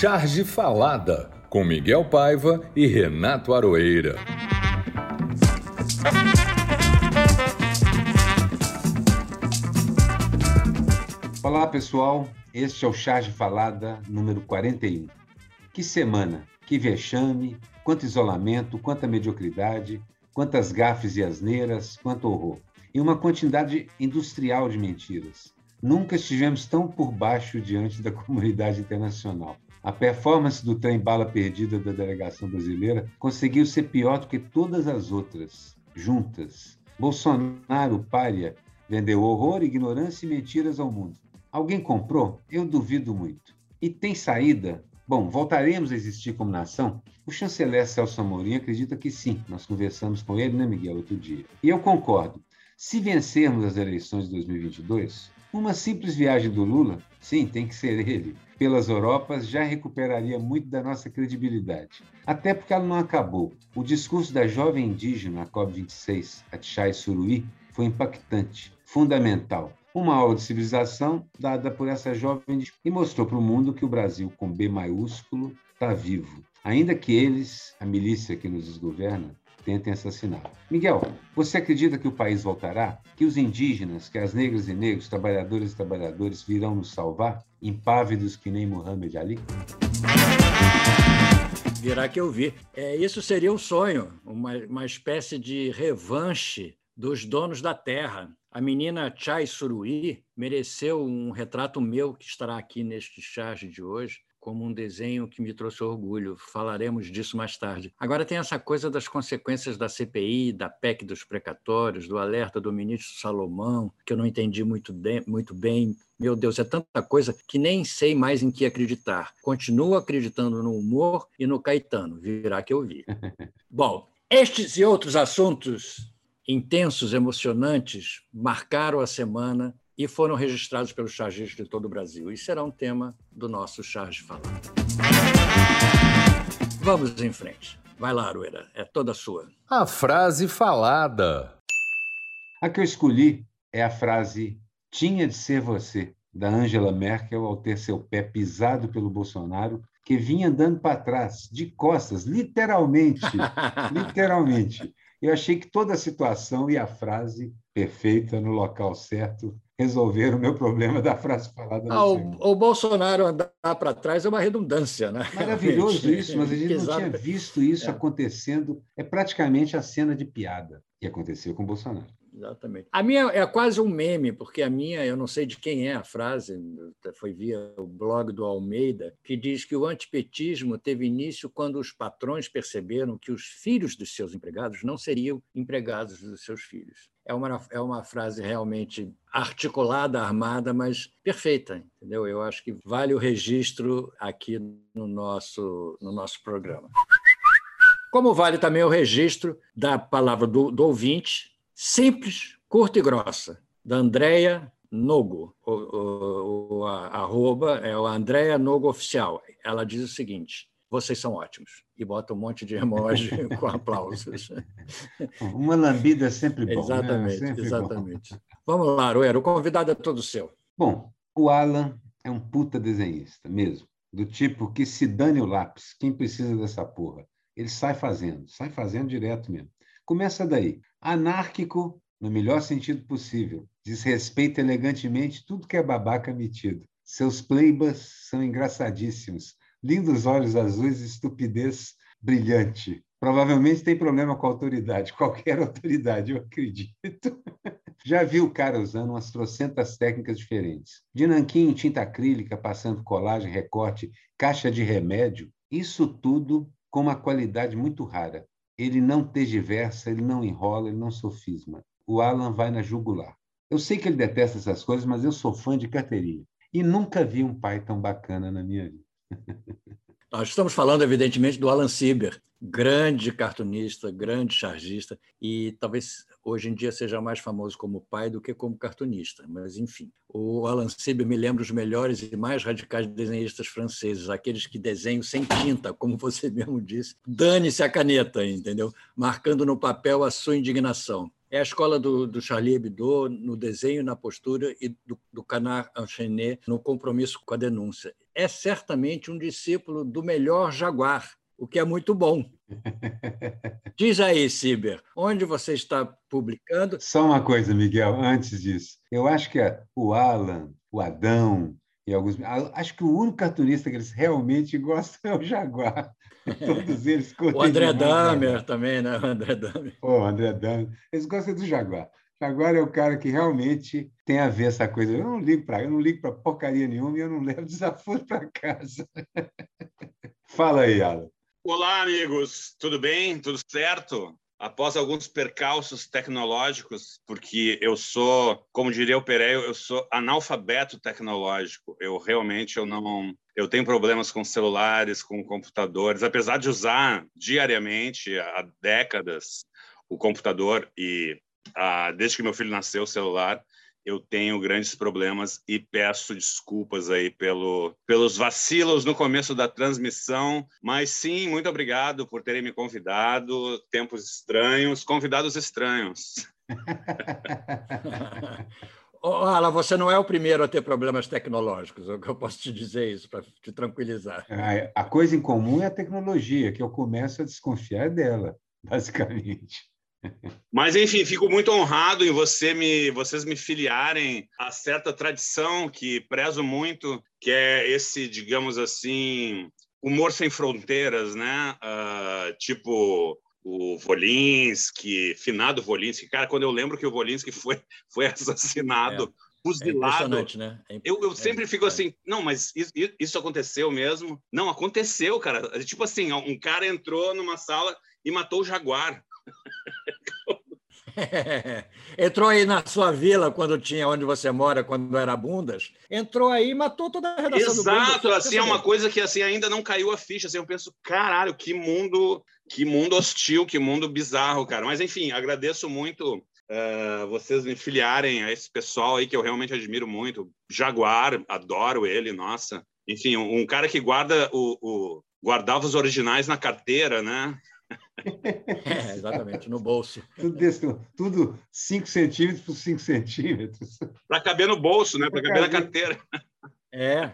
Charge Falada, com Miguel Paiva e Renato Aroeira. Olá, pessoal. Este é o Charge Falada número 41. Que semana, que vexame, quanto isolamento, quanta mediocridade, quantas gafes e asneiras, quanto horror. E uma quantidade industrial de mentiras. Nunca estivemos tão por baixo diante da comunidade internacional. A performance do trem bala perdida da delegação brasileira conseguiu ser pior do que todas as outras, juntas. Bolsonaro, pária, vendeu horror, ignorância e mentiras ao mundo. Alguém comprou? Eu duvido muito. E tem saída? Bom, voltaremos a existir como nação? O chanceler Celso Amorim acredita que sim. Nós conversamos com ele, né, Miguel, outro dia. E eu concordo. Se vencermos as eleições de 2022, uma simples viagem do Lula, sim, tem que ser ele, pelas Europas já recuperaria muito da nossa credibilidade. Até porque ela não acabou. O discurso da jovem indígena na COP26, Atchai Suruí, foi impactante, fundamental. Uma aula de civilização dada por essa jovem e mostrou para o mundo que o Brasil, com B maiúsculo, está vivo. Ainda que eles, a milícia que nos desgoverna, tentem assassiná-lo. Miguel, você acredita que o país voltará? Que os indígenas, que as negras e negros, trabalhadores e trabalhadores virão nos salvar, impávidos que nem Muhammad Ali? Virá que eu vi. É, isso seria um sonho, uma, uma espécie de revanche dos donos da terra. A menina Chai Suruí mereceu um retrato meu que estará aqui neste charge de hoje como um desenho que me trouxe orgulho. Falaremos disso mais tarde. Agora tem essa coisa das consequências da CPI, da PEC dos precatórios, do alerta do ministro Salomão, que eu não entendi muito bem, muito bem. Meu Deus, é tanta coisa que nem sei mais em que acreditar. Continuo acreditando no humor e no Caetano, virá que eu vi. Bom, estes e outros assuntos intensos, emocionantes, marcaram a semana e foram registrados pelos chargistas de todo o Brasil. E será um tema do nosso Charge Falar. Vamos em frente. Vai lá, Aruera, é toda sua. A frase falada. A que eu escolhi é a frase Tinha de ser você, da Angela Merkel, ao ter seu pé pisado pelo Bolsonaro, que vinha andando para trás, de costas, literalmente. literalmente. Eu achei que toda a situação e a frase perfeita no local certo resolver o meu problema da frase falada. Ah, o, o, Bolsonaro andar para trás é uma redundância, né? Maravilhoso isso, mas a gente não tinha visto isso é. acontecendo. É praticamente a cena de piada que aconteceu com o Bolsonaro. Exatamente. A minha é quase um meme, porque a minha, eu não sei de quem é a frase, foi via o blog do Almeida, que diz que o antipetismo teve início quando os patrões perceberam que os filhos dos seus empregados não seriam empregados dos seus filhos. É uma, é uma frase realmente articulada, armada, mas perfeita, entendeu? Eu acho que vale o registro aqui no nosso, no nosso programa. Como vale também o registro da palavra do, do ouvinte, simples, curta e grossa, da Andrea Nogo. O, o, o a, arroba é o Andrea Nogo Oficial. Ela diz o seguinte: vocês são ótimos. E bota um monte de emoji com aplausos. Uma lambida é sempre bom. Né? Exatamente, né? sempre exatamente. Bom. Vamos lá, Aroeira, o convidado é todo seu. Bom, o Alan é um puta desenhista, mesmo. Do tipo que se dane o lápis, quem precisa dessa porra? Ele sai fazendo, sai fazendo direto mesmo. Começa daí. Anárquico, no melhor sentido possível. Desrespeita elegantemente tudo que é babaca metido. Seus playbas são engraçadíssimos. Lindos olhos azuis e estupidez brilhante. Provavelmente tem problema com a autoridade, qualquer autoridade, eu acredito. Já vi o cara usando umas trocentas técnicas diferentes. De nanquim, tinta acrílica, passando colagem, recorte, caixa de remédio. Isso tudo com uma qualidade muito rara ele não tergiversa, ele não enrola, ele não sofisma. O Alan vai na jugular. Eu sei que ele detesta essas coisas, mas eu sou fã de carteirinha. E nunca vi um pai tão bacana na minha vida. Nós estamos falando, evidentemente, do Alan Sieber, grande cartunista, grande chargista, e talvez hoje em dia seja mais famoso como pai do que como cartunista, mas enfim. O Alan Sieber me lembra os melhores e mais radicais desenhistas franceses, aqueles que desenham sem tinta, como você mesmo disse. Dane-se a caneta, entendeu? Marcando no papel a sua indignação. É a escola do, do Charlie Hebdo no desenho, na postura e do, do Canard Enchaîné no compromisso com a denúncia. é certamente um discípulo do melhor Jaguar, o que é muito bom. Diz aí, Ciber, onde você está publicando? Só uma coisa, Miguel, antes disso. Eu acho que o Alan, o Adão e alguns. Acho que o único cartunista que eles realmente gostam é o Jaguar. Todos eles O André Damer também, né? O André Damer. O André Damer. Eles gostam do Jaguar. Jaguar é o cara que realmente tem a ver essa coisa. Eu não ligo para, eu não ligo para porcaria nenhuma e eu não levo desaforo para casa. Fala aí, Alan. Olá, amigos. Tudo bem? Tudo certo? Após alguns percalços tecnológicos, porque eu sou, como diria o Pereio, eu sou analfabeto tecnológico. Eu realmente eu não, eu tenho problemas com celulares, com computadores, apesar de usar diariamente há décadas o computador e ah, desde que meu filho nasceu o celular, eu tenho grandes problemas e peço desculpas aí pelo, pelos vacilos no começo da transmissão, mas sim, muito obrigado por terem me convidado. Tempos estranhos, convidados estranhos. Ala, você não é o primeiro a ter problemas tecnológicos, eu posso te dizer isso para te tranquilizar. A coisa em comum é a tecnologia, que eu começo a desconfiar dela, basicamente. Mas, enfim, fico muito honrado em você me, vocês me filiarem a certa tradição que prezo muito, que é esse, digamos assim, humor sem fronteiras, né? Uh, tipo o Volinsky, finado Volinsky. Cara, quando eu lembro que o Volinsky foi, foi assassinado... É. Fuzilado. É né? É, eu, eu sempre é, fico assim, não, mas isso, isso aconteceu mesmo? Não, aconteceu, cara. Tipo assim, um cara entrou numa sala e matou o Jaguar. Entrou aí na sua vila quando tinha onde você mora, quando era Bundas. Entrou aí e matou toda a redação Exato, do assim é uma coisa que assim ainda não caiu a ficha. Assim, eu penso, caralho, que mundo, que mundo hostil, que mundo bizarro, cara. Mas enfim, agradeço muito uh, vocês me filiarem a esse pessoal aí que eu realmente admiro muito. Jaguar, adoro ele, nossa. Enfim, um, um cara que guarda o, o guardava os originais na carteira, né? É, exatamente, no bolso. Tudo, desse, tudo 5 centímetros por 5 centímetros. Para caber no bolso, né? Para caber na carteira. É.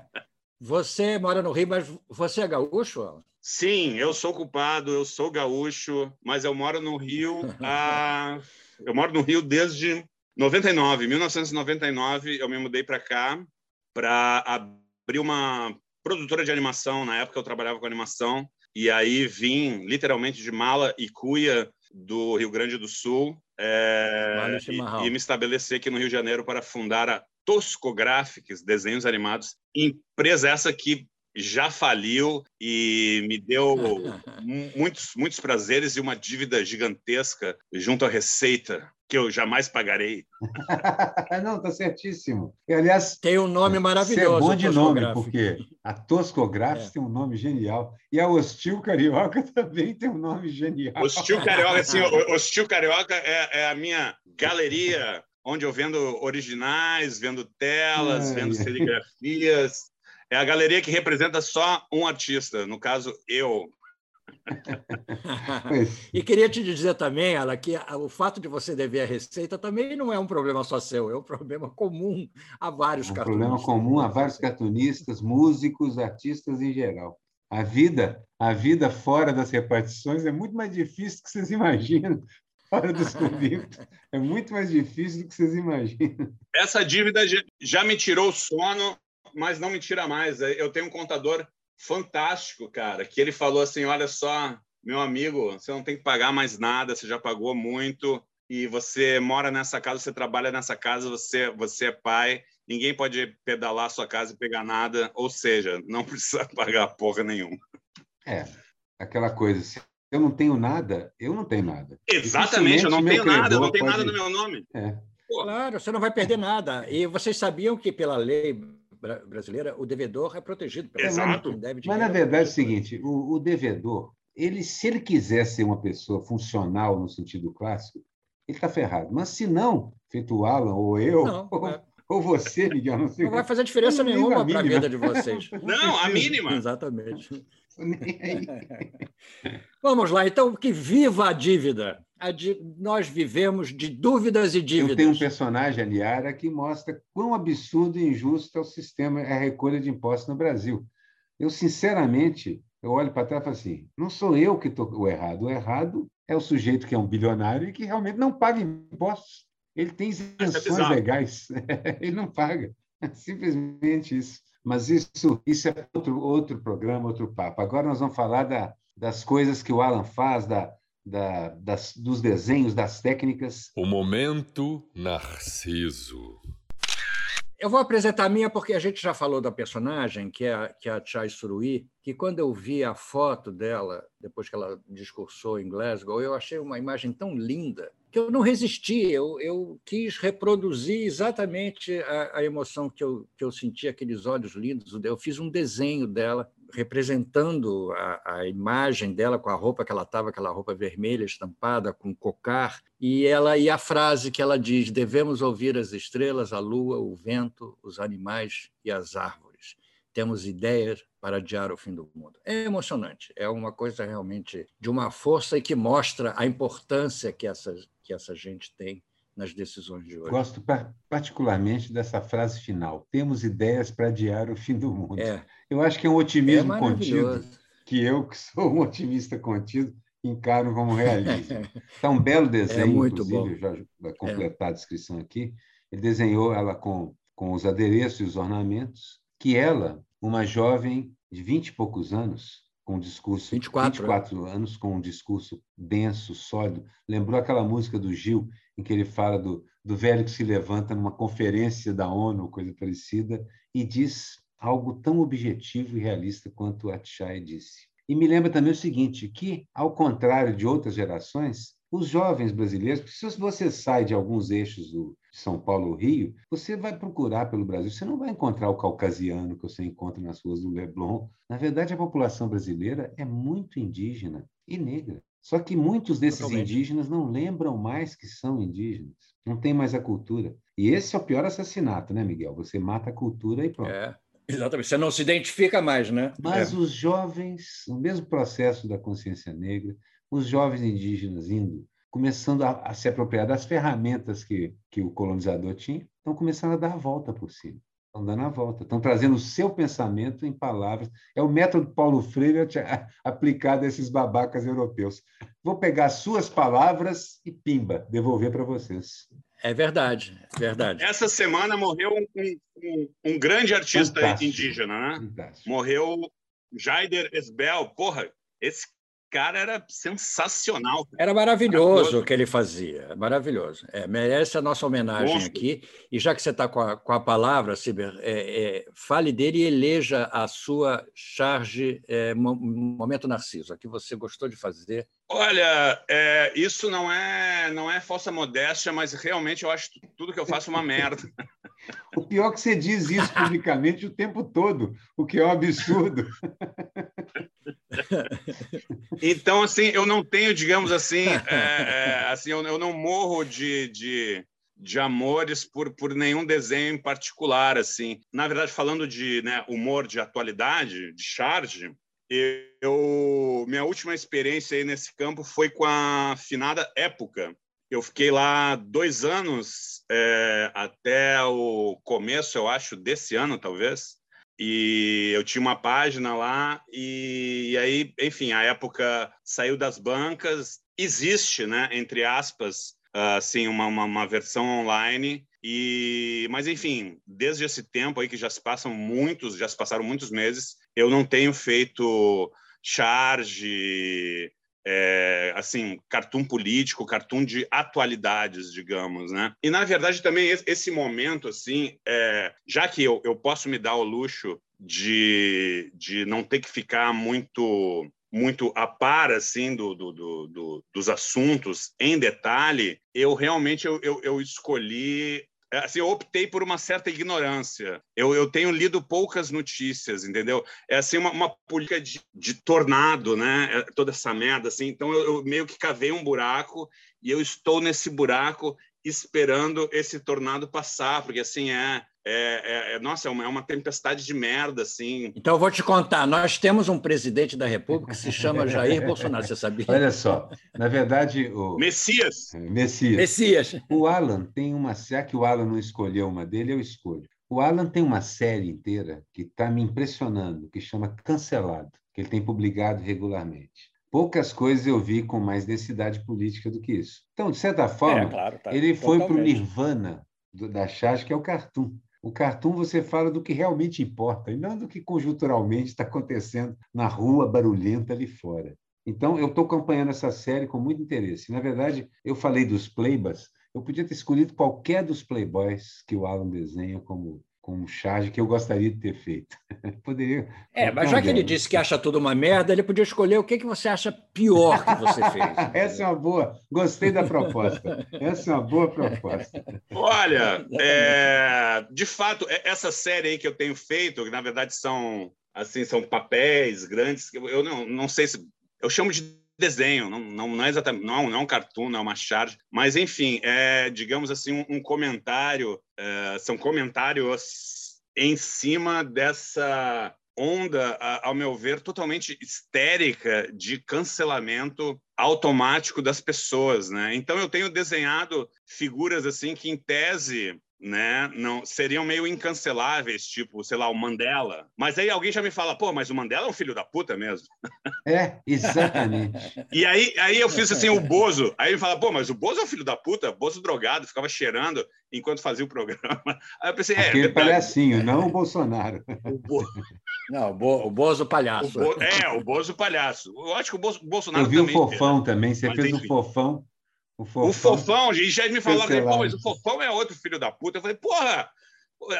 Você mora no Rio, mas você é gaúcho? Sim, eu sou culpado, eu sou gaúcho, mas eu moro no Rio. A... Eu moro no Rio desde 99. 1999, eu me mudei para cá para abrir uma produtora de animação. Na época, eu trabalhava com animação e aí vim literalmente de mala e cuia do Rio Grande do Sul é, e, e, me estabelecer aqui no Rio de Janeiro para fundar a Tosco Graphics, desenhos animados, empresa essa que já faliu e me deu muitos, muitos prazeres e uma dívida gigantesca junto à Receita, que eu jamais pagarei. Não, tá certíssimo. E, aliás, tem um nome maravilhoso. é bom de nome, porque a Toscográfica é. tem um nome genial e a Hostil Carioca também tem um nome genial. Hostil Carioca, assim, Hostil Carioca é, é a minha galeria onde eu vendo originais, vendo telas, vendo serigrafias. É a galeria que representa só um artista, no caso, eu. e queria te dizer também, Ala, que o fato de você dever a receita também não é um problema só seu, é um problema comum a vários é um cartunistas. problema comum a vários cartunistas, músicos, artistas em geral. A vida, a vida fora das repartições é muito mais difícil do que vocês imaginam. Fora dos convictos, é muito mais difícil do que vocês imaginam. Essa dívida já me tirou o sono, mas não me tira mais. Eu tenho um contador fantástico, cara, que ele falou assim: olha só, meu amigo, você não tem que pagar mais nada, você já pagou muito e você mora nessa casa, você trabalha nessa casa, você, você é pai, ninguém pode pedalar a sua casa e pegar nada, ou seja, não precisa pagar porra nenhuma. É, aquela coisa, se eu não tenho nada, eu não tenho nada. Exatamente, eu não tenho nada, eu não tenho pode... nada no meu nome. É. Claro, você não vai perder nada. E vocês sabiam que pela lei brasileira, o devedor é protegido pela Exato. Mas, na verdade, é o seguinte: o, o, devedor, ele, se ele quiser ser uma pessoa funcional no sentido clássico, ele está ferrado. Mas se não, feito o Alan ou eu, não, ou, é. ou, você, Miguel, não sei. Não vai fazer diferença nenhuma para a vida de vocês. Não, a mínima. Exatamente. Vamos lá, então, que viva a dívida! Nós vivemos de dúvidas e dívidas. Eu tenho um personagem, Aliara, que mostra quão absurdo e injusto é o sistema, é a recolha de impostos no Brasil. Eu, sinceramente, eu olho para trás e falo assim: não sou eu que estou o errado. O errado é o sujeito que é um bilionário e que realmente não paga impostos. Ele tem é isenções é legais, ele não paga. É simplesmente isso. Mas isso, isso é outro, outro programa, outro papo. Agora nós vamos falar da, das coisas que o Alan faz, da, da, das, dos desenhos, das técnicas. O momento Narciso. Eu vou apresentar a minha porque a gente já falou da personagem, que é a, que é a Chai Surui, que quando eu vi a foto dela, depois que ela discursou em Glasgow, eu achei uma imagem tão linda que eu não resisti, eu, eu quis reproduzir exatamente a, a, emoção que eu, que eu senti, aqueles olhos lindos. Eu fiz um desenho dela, representando a, a imagem dela com a roupa que ela estava, aquela roupa vermelha estampada, com cocar, e ela e a frase que ela diz: devemos ouvir as estrelas, a lua, o vento, os animais e as árvores. Temos ideias para adiar o fim do mundo. É emocionante, é uma coisa realmente de uma força e que mostra a importância que essa, que essa gente tem nas decisões de hoje. Gosto particularmente dessa frase final: temos ideias para adiar o fim do mundo. É. Eu acho que é um otimismo é contido que eu, que sou um otimista contido, encaro como realismo. Está um belo desenho, é muito inclusive, bom. já vai completar é. a descrição aqui. Ele desenhou ela com, com os adereços e os ornamentos, que ela, uma jovem de vinte e poucos anos, com um discurso 24, 24 né? anos com um discurso denso, sólido. Lembrou aquela música do Gil em que ele fala do, do velho que se levanta numa conferência da ONU, coisa parecida, e diz algo tão objetivo e realista quanto Atchai disse. E me lembra também o seguinte, que, ao contrário de outras gerações, os jovens brasileiros, porque se você sai de alguns eixos do São Paulo Rio, você vai procurar pelo Brasil, você não vai encontrar o caucasiano que você encontra nas ruas do Leblon. Na verdade, a população brasileira é muito indígena e negra. Só que muitos desses Totalmente. indígenas não lembram mais que são indígenas, não tem mais a cultura. E esse é o pior assassinato, né, Miguel? Você mata a cultura e pronto. É. Exatamente, você não se identifica mais, né? Mas é. os jovens, o mesmo processo da consciência negra, os jovens indígenas indo, começando a, a, se apropriar das ferramentas que, que o colonizador tinha, estão começando a dar a volta por cima. Estão dando a volta, estão trazendo o seu pensamento em palavras. É o método Paulo Freire aplicado a esses babacas europeus. Vou pegar suas palavras e pimba, devolver para vocês. É verdade, é verdade. Essa semana morreu um, um, um grande artista Fantástico. indígena, né? Fantástico. Morreu Jaider Esbel. Porra, esse cara era sensacional. Era maravilhoso o que ele fazia, maravilhoso. É, merece a nossa homenagem aqui. E já que você está com, com, a palavra, Ciber, é, é, fale dele e eleja a sua charge é, Momento Narciso, a que você gostou de fazer. Olha, é, isso não é, não é falsa modéstia, mas realmente eu acho tudo que eu faço uma merda. O pior é que você diz isso publicamente o tempo todo, o que é um absurdo. Então, assim, eu não tenho, digamos assim, é, é, assim eu, eu, não morro de, de, de amores por, por nenhum desenho em particular, assim. Na verdade, falando de né, humor de atualidade, de charge, eu, minha última experiência aí nesse campo foi com a finada Época. Eu fiquei lá dois anos, é, até o começo, eu acho, desse ano, talvez e eu tinha uma página lá e, e, aí, enfim, a época saiu das bancas, existe, né, entre aspas, assim, uma, uma, uma, versão online e, mas enfim, desde esse tempo aí que já se passam muitos, já se passaram muitos meses, eu não tenho feito charge, é, assim, cartoon político, cartoon de atualidades, digamos, né? E na verdade também esse momento, assim, é, já que eu, eu posso me dar o luxo de, de não ter que ficar muito muito a par assim do, do, do, do, dos assuntos em detalhe, eu realmente eu, eu, eu escolhi assim, eu optei por uma certa ignorância. Eu, eu tenho lido poucas notícias, entendeu? É assim uma, uma política de, de tornado, né? É, toda essa merda, assim. Então eu, eu, meio que cavei um buraco e eu estou nesse buraco esperando esse tornado passar, porque assim é é, é, é nossa, é uma, é uma, tempestade de merda, assim. Então, eu vou te contar. Nós temos um presidente da República que se chama Jair Bolsonaro, você sabia? Olha só, na verdade... O... Messias. É, Messias. Messias. O Alan tem uma... Já que o Alan não escolheu uma dele, eu escolho. O Alan tem uma série inteira que está me impressionando, que chama Cancelado, que ele tem publicado regularmente. Poucas coisas eu vi com mais densidade política do que isso. Então, de certa forma, é, claro, tá, ele foi para o nirvana do, da charge, que é o cartoon. O cartoon você fala do que realmente importa e não do que conjunturalmente está acontecendo na rua barulhenta ali fora. Então, eu estou acompanhando essa série com muito interesse. Na verdade, eu falei dos playbas, eu podia ter escolhido qualquer dos playboys que o Alan desenha como com um charge que eu gostaria de ter feito. Poderia. É, mas já que ele disse que acha tudo uma merda, ele podia escolher o que, que você acha pior que você fez. Essa é uma boa. Gostei da proposta. Essa é uma boa proposta. Olha, é, de fato, é, essa série aí que eu tenho feito, que na verdade são assim são papéis grandes. Eu não, não sei se eu chamo de desenho, não, não, não é exatamente, não, não é um cartoon, não é uma charge, mas enfim, é, digamos assim, um, um comentário, é, são comentários em cima dessa onda, ao meu ver, totalmente histérica de cancelamento automático das pessoas, né? Então eu tenho desenhado figuras assim que em tese né, não seriam meio incanceláveis, tipo, sei lá, o Mandela. Mas aí alguém já me fala, pô, mas o Mandela é um filho da puta mesmo. É, exatamente. e aí, aí eu fiz assim, o Bozo. Aí ele fala, pô, mas o Bozo é um filho da puta, Bozo drogado, ficava cheirando enquanto fazia o programa. Aí eu pensei, é. Aquele é palhacinho, não o Bolsonaro. O Bo... Não, o, Bo... o Bozo palhaço. O Bo... É, o Bozo palhaço. Eu acho que o, Bo... Bolsonaro também. Eu vi o Fofão também, você fez enfim. o Fofão. O Fofão, o fofão e já me falaram, pô, mas o Fofão é outro filho da puta. Eu falei, porra,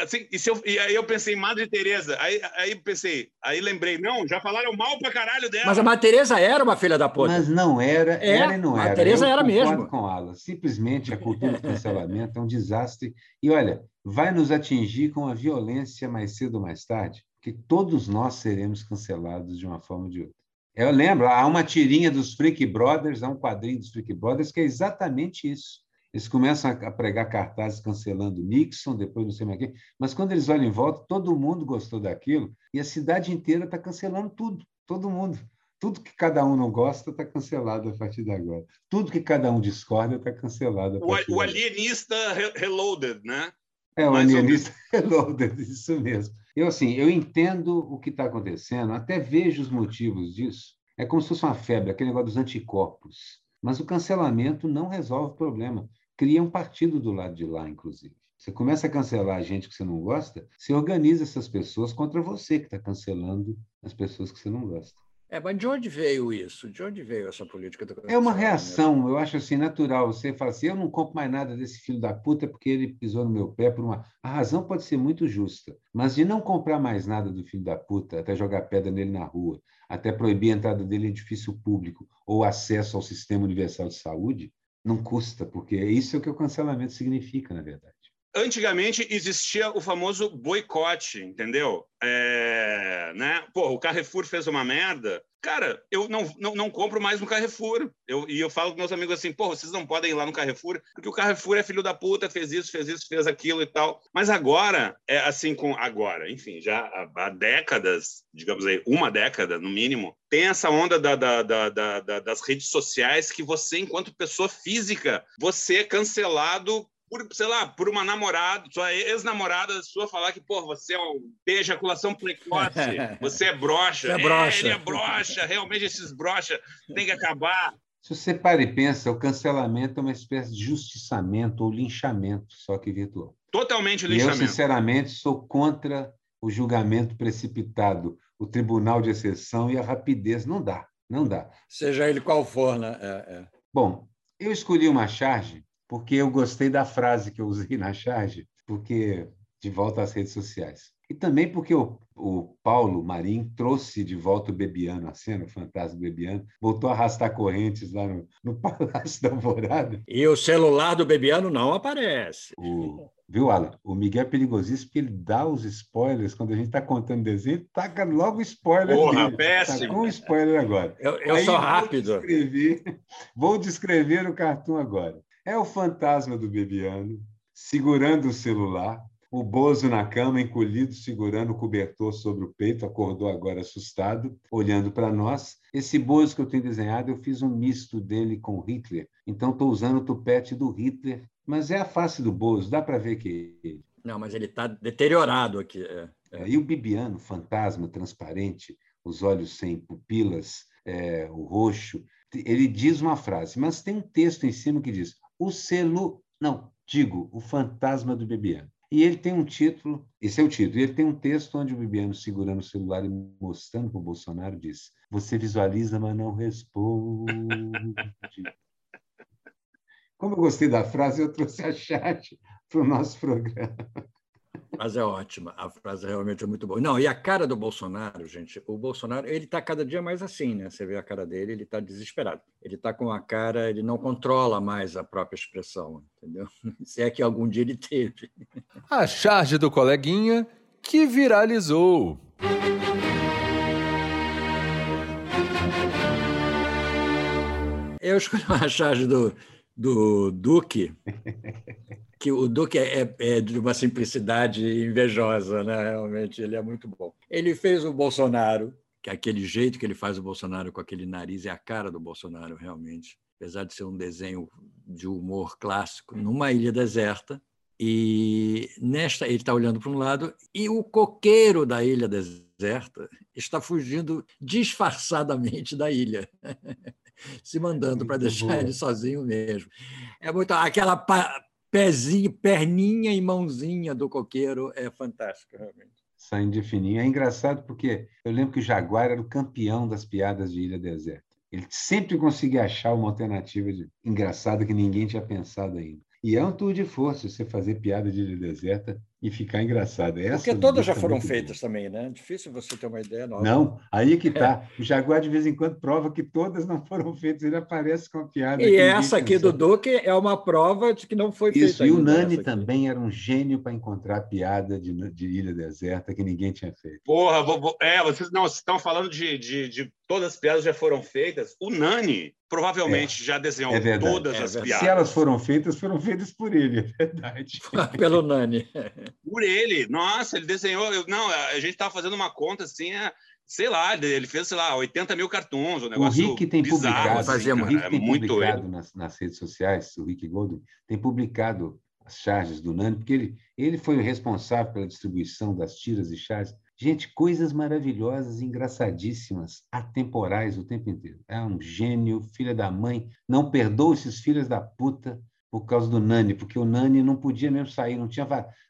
Assim, e, eu, e, aí eu pensei, Madre Teresa. Aí, aí pensei, aí lembrei, não, já falaram mal pra caralho dela. Mas a Madre Teresa era uma filha da puta. Mas não era, é, era e não era. A Teresa era mesmo. com ela. Simplesmente a cultura do cancelamento é um desastre. E olha, vai nos atingir com a violência mais cedo ou mais tarde, porque todos nós seremos cancelados de uma forma ou de outra. Eu lembro, há uma tirinha dos Freak Brothers, há um quadrinho dos Freak Brothers que é exatamente isso. Eles começam a pregar cartazes cancelando Nixon, depois não sei mais quem, mas quando eles olham em volta, todo mundo gostou daquilo e a cidade inteira está cancelando tudo, todo mundo. Tudo que cada um não gosta está cancelado a partir de agora. Tudo que cada um discorda está cancelado. o, o alienista reloaded, né? É, o Mais alienista reloaded, isso mesmo. Eu, assim, eu entendo o que está acontecendo, até vejo os motivos disso. É como se fosse uma febre, aquele negócio dos anticorpos. Mas o cancelamento não resolve o problema. Cria um partido do lado de lá, inclusive. Você começa a cancelar a gente que você não gosta, você organiza essas pessoas contra você que está cancelando as pessoas que você não gosta. É, mas de onde veio isso? De onde veio essa política É uma reação, eu acho assim, natural. Você fala assim, eu não compro mais nada desse filho da puta porque ele pisou no meu pé por uma... A razão pode ser muito justa, mas de não comprar mais nada do filho da puta, até jogar pedra nele na rua, até proibir a entrada dele em edifício público ou acesso ao sistema universal de saúde, não custa, porque isso é o que o cancelamento significa, na verdade antigamente existia o famoso boicote, entendeu? É, né? Pô, o Carrefour fez uma merda. Cara, eu não, não, não compro mais no Carrefour. Eu, e eu falo com meus amigos assim, pô, vocês não podem ir lá no Carrefour, porque o Carrefour é filho da puta, fez isso, fez isso, fez aquilo e tal. Mas agora, é assim com agora, enfim, já há, há décadas, digamos aí, uma década no mínimo, tem essa onda da, da, da, da, das redes sociais que você, enquanto pessoa física, você é cancelado por, sei lá, por uma namorada, sua ex-namorada sua falar que, pô, você é um, tem ejaculação precoce, você é broxa. é broxa. É, ele é broxa, realmente esses broxa tem que acabar. Se você para e pensa, o cancelamento é uma espécie de justiçamento ou linchamento, só que virtual. Totalmente linchamento. E eu, sinceramente, sou contra o julgamento precipitado, o tribunal de exceção e a rapidez. Não dá, não dá. Seja ele qual for, né? É, é. Bom, eu escolhi uma charge porque eu gostei da frase que eu usei na charge, porque de volta às redes sociais. E também porque o, o Paulo Marim trouxe de volta o Bebiano, a cena, o fantasma Bebiano, voltou a arrastar correntes lá no, no Palácio da Alvorada. E o celular do Bebiano não aparece. O, viu, Alan? O Miguel é perigosíssimo porque ele dá os spoilers. Quando a gente está contando desenho, taca logo o spoiler. Porra, dele. péssimo. Tá com o spoiler agora. Eu, eu Aí, sou rápido. Vou descrever, vou descrever o cartoon agora. É o fantasma do Bebiano segurando o celular, o Bozo na cama, encolhido, segurando o cobertor sobre o peito, acordou agora assustado, olhando para nós. Esse Bozo que eu tenho desenhado, eu fiz um misto dele com Hitler. Então, estou usando o tupete do Hitler, mas é a face do Bozo, dá para ver que ele. Não, mas ele está deteriorado aqui. É, é. E o Bibiano, fantasma transparente, os olhos sem pupilas, é, o roxo, ele diz uma frase, mas tem um texto em cima que diz: o selo. Não, digo, o fantasma do Bibiano. E ele tem um título, esse é o título, ele tem um texto onde o Bibiano, segurando o celular e mostrando para o Bolsonaro, diz: Você visualiza, mas não responde. Como eu gostei da frase, eu trouxe a chat para o nosso programa. A frase é ótima, a frase realmente é muito boa. Não, e a cara do Bolsonaro, gente, o Bolsonaro, ele está cada dia mais assim, né? Você vê a cara dele, ele está desesperado. Ele está com a cara, ele não controla mais a própria expressão, entendeu? Se é que algum dia ele teve. A charge do coleguinha que viralizou. Eu escolhi a charge do, do Duque, que o Duque é, é, é, de uma simplicidade invejosa, né? realmente, ele é muito bom. Ele fez o Bolsonaro, que é aquele jeito que ele faz o Bolsonaro com aquele nariz, é a cara do Bolsonaro, realmente, apesar de ser um desenho de humor clássico, numa ilha deserta. E nesta, ele está olhando para um lado e o coqueiro da ilha deserta está fugindo disfarçadamente da ilha. se mandando para deixar boa. ele sozinho mesmo. É muito aquela pezinho, perninha e mãozinha do coqueiro é fantástica, realmente. Saindo de fininho. É engraçado porque eu lembro que o Jaguar era o campeão das piadas de Ilha Deserta. Ele sempre conseguia achar uma alternativa de... engraçada que ninguém tinha pensado ainda. E é um tour de força você fazer piada de ilha deserta e ficar engraçado. Essa Porque todas já foram feitas também, né? Difícil você ter uma ideia nova. Não, aí que tá. É. O Jaguar de vez em quando prova que todas não foram feitas, ele aparece com a piada. E essa aqui do Duque é uma prova de que não foi feita. Isso, e o Nani também era um gênio para encontrar piada de, de ilha deserta que ninguém tinha feito. Porra, vou, vou, é, vocês não vocês estão falando de, de, de todas as piadas já foram feitas. O Nani provavelmente é, já desenhou é todas é as piadas. Se elas foram feitas, foram feitas por ele, é verdade. Pelo Nani. Por ele. Nossa, ele desenhou. Eu, não, a gente estava fazendo uma conta assim, é, sei lá, ele fez, sei lá, 80 mil cartões, um negócio O Rick tem bizarro, publicado, assim, o Rick é tem publicado nas, nas, redes sociais, o Rick Golden tem publicado as charges do Nani, porque ele, ele foi o responsável pela distribuição das tiras e charges. Gente, coisas maravilhosas, engraçadíssimas, atemporais o tempo inteiro. É um gênio, filha da mãe. Não perdoa esses filhos da puta por causa do Nani, porque o Nani não podia mesmo sair, não tinha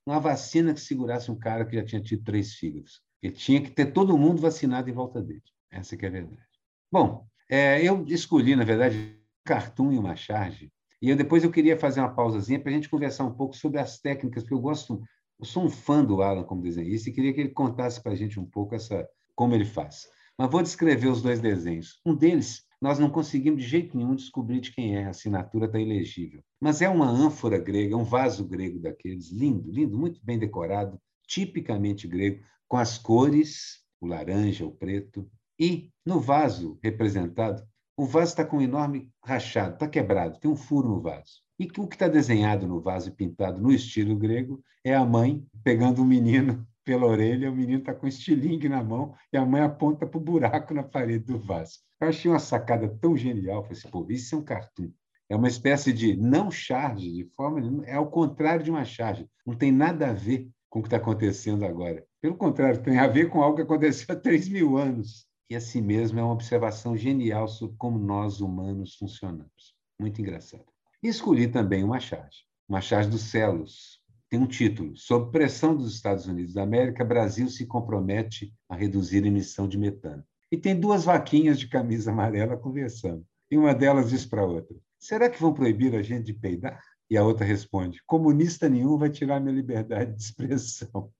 uma vacina que segurasse um cara que já tinha tido três fígados. Ele tinha que ter todo mundo vacinado em volta dele. Essa é a verdade. Bom, é, eu escolhi, na verdade, um cartoon e uma charge, e eu, depois eu queria fazer uma pausazinha para a gente conversar um pouco sobre as técnicas, porque eu gosto, eu sou um fã do Alan como desenhista e queria que ele contasse para a gente um pouco essa, como ele faz. Mas vou descrever os dois desenhos. Um deles nós não conseguimos de jeito nenhum descobrir de quem é, a assinatura está ilegível. Mas é uma ânfora grega, um vaso grego daqueles, lindo, lindo, muito bem decorado, tipicamente grego, com as cores, o laranja, o preto, e no vaso representado, o vaso está com um enorme rachado, está quebrado, tem um furo no vaso. E o que está desenhado no vaso e pintado no estilo grego é a mãe pegando o um menino pela orelha, o menino está com um estilingue na mão e a mãe aponta para o buraco na parede do vaso. Eu achei uma sacada tão genial. Falei assim, pô, isso é um cartoon. É uma espécie de não charge, de forma é ao contrário de uma charge. Não tem nada a ver com o que está acontecendo agora. Pelo contrário, tem a ver com algo que aconteceu há 3 mil anos. E assim mesmo é uma observação genial sobre como nós humanos funcionamos. Muito engraçado. Escolhi também uma charge, uma charge dos Celos. Tem um título: Sob pressão dos Estados Unidos da América, Brasil se compromete a reduzir a emissão de metano. E tem duas vaquinhas de camisa amarela conversando. E uma delas diz para a outra: Será que vão proibir a gente de peidar? E a outra responde: Comunista nenhum vai tirar minha liberdade de expressão.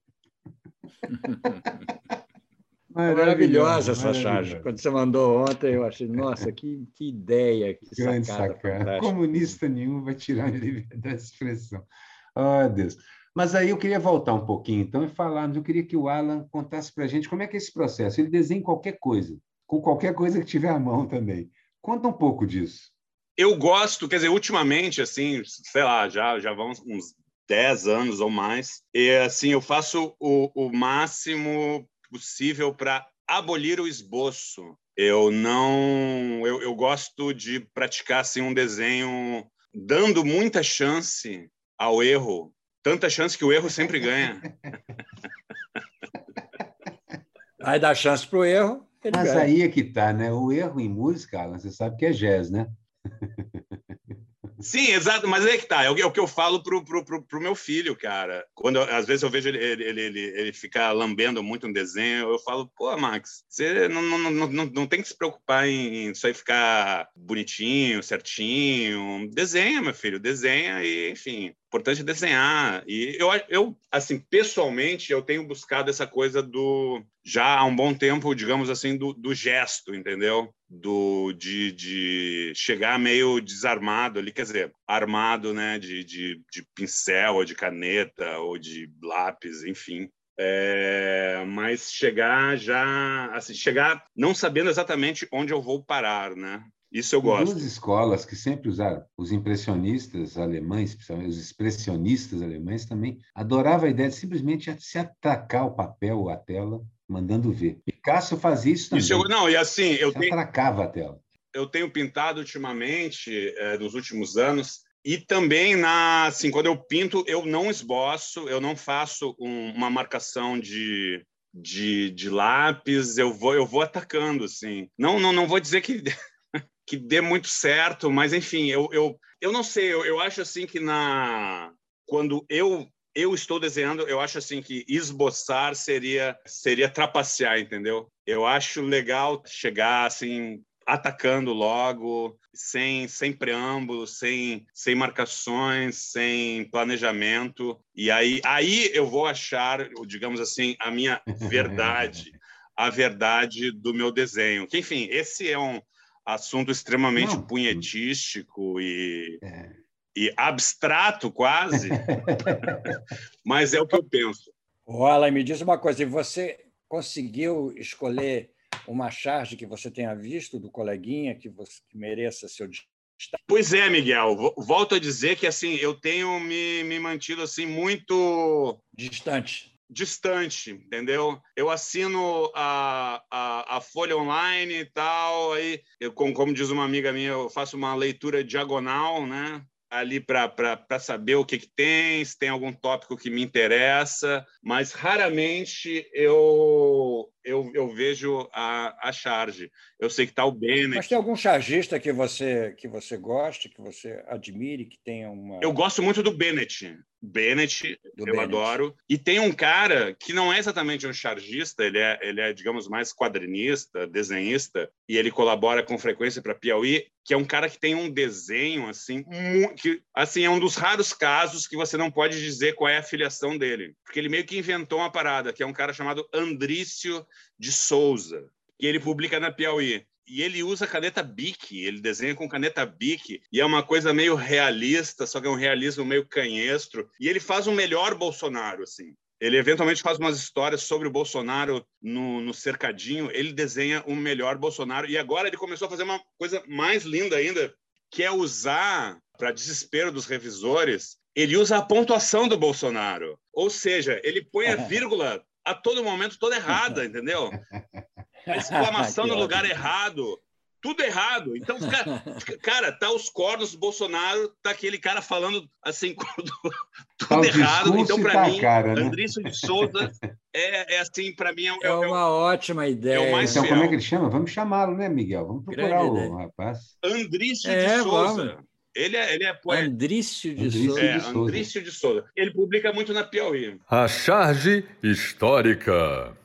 Maravilhosa essa charge. Quando você mandou ontem, eu achei, nossa, que, que ideia, que Grande sacada. sacada. Comunista nenhum vai tirar minha liberdade de expressão. Oh, Deus. Mas aí eu queria voltar um pouquinho, então, e falar, eu queria que o Alan contasse para a gente como é que é esse processo. Ele desenha qualquer coisa, com qualquer coisa que tiver à mão também. Conta um pouco disso. Eu gosto, quer dizer, ultimamente, assim, sei lá, já, já vão uns 10 anos ou mais. E assim, eu faço o, o máximo possível para abolir o esboço. Eu não, eu, eu gosto de praticar assim um desenho dando muita chance ao erro, tanta chance que o erro sempre ganha. Aí dá chance para o erro. Mas ganha. aí é que tá, né? O erro em música, Alan, você sabe que é jazz, né? Sim, exato, mas é que tá. É o, é o que eu falo pro, pro, pro, pro meu filho, cara. Quando às vezes eu vejo ele, ele, ele, ele ficar lambendo muito um desenho, eu falo, pô, Max, você não, não, não, não, não tem que se preocupar em isso aí ficar bonitinho, certinho. Desenha, meu filho, desenha e, enfim, importante desenhar. E eu, eu, assim, pessoalmente, eu tenho buscado essa coisa do já há um bom tempo, digamos assim, do, do gesto, entendeu? Do de, de chegar meio desarmado ali, quer dizer, armado, né, de, de, de pincel ou de caneta ou de lápis, enfim. É, mas chegar já, assim, chegar não sabendo exatamente onde eu vou parar, né? Isso eu gosto. Duas escolas que sempre usaram, os impressionistas alemães, principalmente os expressionistas alemães também, adoravam a ideia de simplesmente se atacar o papel, a tela, mandando ver. Picasso fazia isso também. Isso eu, não, e assim, eu se tenho, atracava a tela. Eu tenho pintado ultimamente, é, nos últimos anos, e também na, assim, quando eu pinto, eu não esboço, eu não faço um, uma marcação de, de, de lápis, eu vou eu vou atacando assim. Não não não vou dizer que que dê muito certo, mas enfim, eu, eu, eu não sei, eu, eu acho assim que na quando eu eu estou desenhando, eu acho assim que esboçar seria seria trapacear, entendeu? Eu acho legal chegar assim atacando logo, sem sem preâmbulo, sem sem marcações, sem planejamento. E aí aí eu vou achar, digamos assim, a minha verdade, a verdade do meu desenho. Que enfim, esse é um assunto extremamente Não. punhetístico e, é. e abstrato quase, mas é o que eu penso. Alan, me diz uma coisa, você conseguiu escolher uma charge que você tenha visto do coleguinha que, você, que mereça seu destaque? Pois é, Miguel. Volto a dizer que assim eu tenho me, me mantido assim muito distante distante, entendeu? Eu assino a, a, a, Folha Online e tal, aí, eu, como, como diz uma amiga minha, eu faço uma leitura diagonal, né? ali para saber o que, que tem, se tem algum tópico que me interessa, mas raramente eu eu, eu vejo a, a charge. Eu sei que está o Bennett. Mas tem algum chargista que você que você goste, que você admire, que tenha uma. Eu gosto muito do Bennett. Bennett, do eu Bennett. adoro. E tem um cara que não é exatamente um chargista, ele é, ele é, digamos, mais quadrinista, desenhista, e ele colabora com frequência para Piauí, que é um cara que tem um desenho, assim, que assim, é um dos raros casos que você não pode dizer qual é a filiação dele. Porque ele meio que inventou uma parada, que é um cara chamado Andrício de Souza, que ele publica na Piauí. E ele usa caneta Bic, ele desenha com caneta Bic, e é uma coisa meio realista, só que é um realismo meio canhestro. E ele faz um melhor Bolsonaro, assim. Ele eventualmente faz umas histórias sobre o Bolsonaro no, no cercadinho, ele desenha um melhor Bolsonaro. E agora ele começou a fazer uma coisa mais linda ainda, que é usar, para desespero dos revisores, ele usa a pontuação do Bolsonaro. Ou seja, ele põe a vírgula a todo momento toda errada, entendeu? Exclamação no lugar errado. Tudo errado. Então, cara, cara, tá os cornos do Bolsonaro, tá aquele cara falando assim, tudo tá errado. Então, para tá mim, cara, né? Andrício de Souza é, é assim, para mim, é, é, é uma é, ótima ideia. É então, como é que ele chama? Vamos chamá-lo, né, Miguel? Vamos procurar Grande o ideia. rapaz. Andrício de é, Souza. Vamos. Ele é, ele é poeta. Andrício de Andrício Souza. É, Andrício de Souza. Ele publica muito na Piauí. A charge histórica.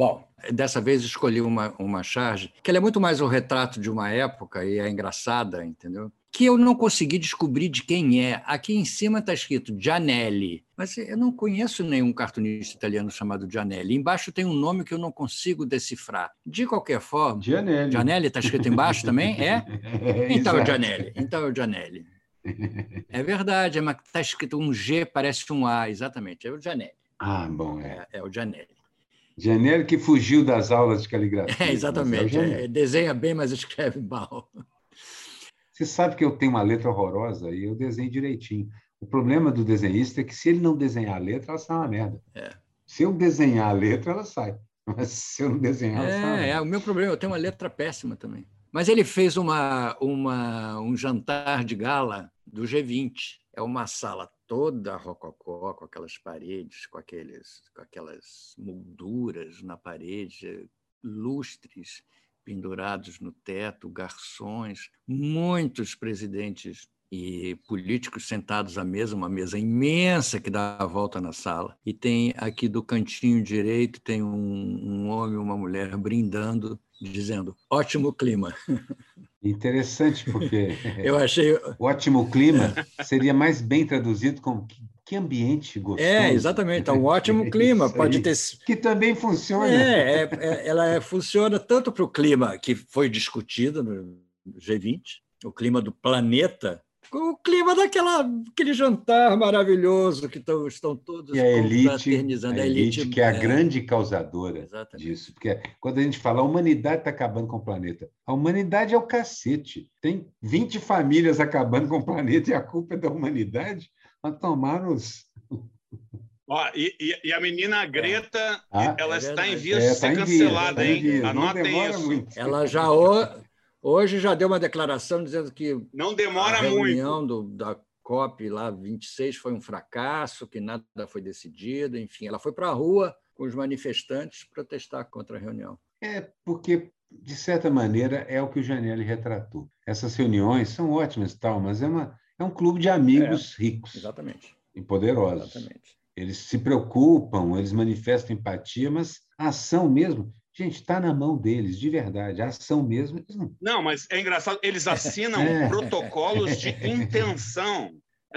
Bom, dessa vez escolhi uma, uma charge que é muito mais o retrato de uma época e é engraçada, entendeu? que eu não consegui descobrir de quem é. Aqui em cima está escrito Gianelli, mas eu não conheço nenhum cartunista italiano chamado Gianelli. Embaixo tem um nome que eu não consigo decifrar. De qualquer forma, Gianelli. Gianelli está escrito embaixo também? É? Então é o Gianelli. Então é o Gianelli. É verdade, é, está escrito um G, parece um A, exatamente. É o Gianelli. Ah, bom, é. É, é o Gianelli. Gianelli que fugiu das aulas de caligrafia. É, exatamente. É, desenha bem, mas escreve mal. Você sabe que eu tenho uma letra horrorosa e eu desenho direitinho. O problema do desenhista é que se ele não desenhar a letra, ela sai uma merda. É. Se eu desenhar a letra, ela sai. Mas se eu não desenhar, ela sai. É, é o meu problema, eu tenho uma letra péssima também. Mas ele fez uma, uma, um jantar de gala do G20. É uma sala toda rococó, com aquelas paredes, com, aqueles, com aquelas molduras na parede, lustres pendurados no teto, garçons, muitos presidentes e políticos sentados à mesa, uma mesa imensa que dá a volta na sala. E tem aqui do cantinho direito tem um, um homem e uma mulher brindando, dizendo ótimo clima. Interessante, porque eu achei ótimo clima seria mais bem traduzido como que ambiente gostoso. É, exatamente. É um ótimo clima. Pode aí, ter. Que também funciona. É, é, é ela é, funciona tanto para o clima que foi discutido no G20, o clima do planeta, o clima daquela aquele jantar maravilhoso que tão, estão todos e a elite, a, a elite, que é a é, grande causadora exatamente. disso, porque quando a gente fala a humanidade está acabando com o planeta, a humanidade é o cacete. Tem 20 famílias acabando com o planeta e a culpa é da humanidade. Mas tomaram os Ó, e, e, a menina Greta, ah, ela é está em vias é, de ser tá cancelada, hein? Anotem isso. Muito. Ela já Hoje já deu uma declaração dizendo que não demora a reunião muito. Do, da COP lá 26 foi um fracasso, que nada foi decidido, enfim, ela foi para a rua com os manifestantes protestar contra a reunião. É porque de certa maneira é o que o Janelli retratou. Essas reuniões são ótimas, tal, mas é uma é um clube de amigos é, ricos. Exatamente. E poderosos. Exatamente. Eles se preocupam, eles manifestam empatia, mas a ação mesmo Gente, está na mão deles, de verdade. A ação mesmo. Eles não... não, mas é engraçado, eles assinam é. protocolos de intenção.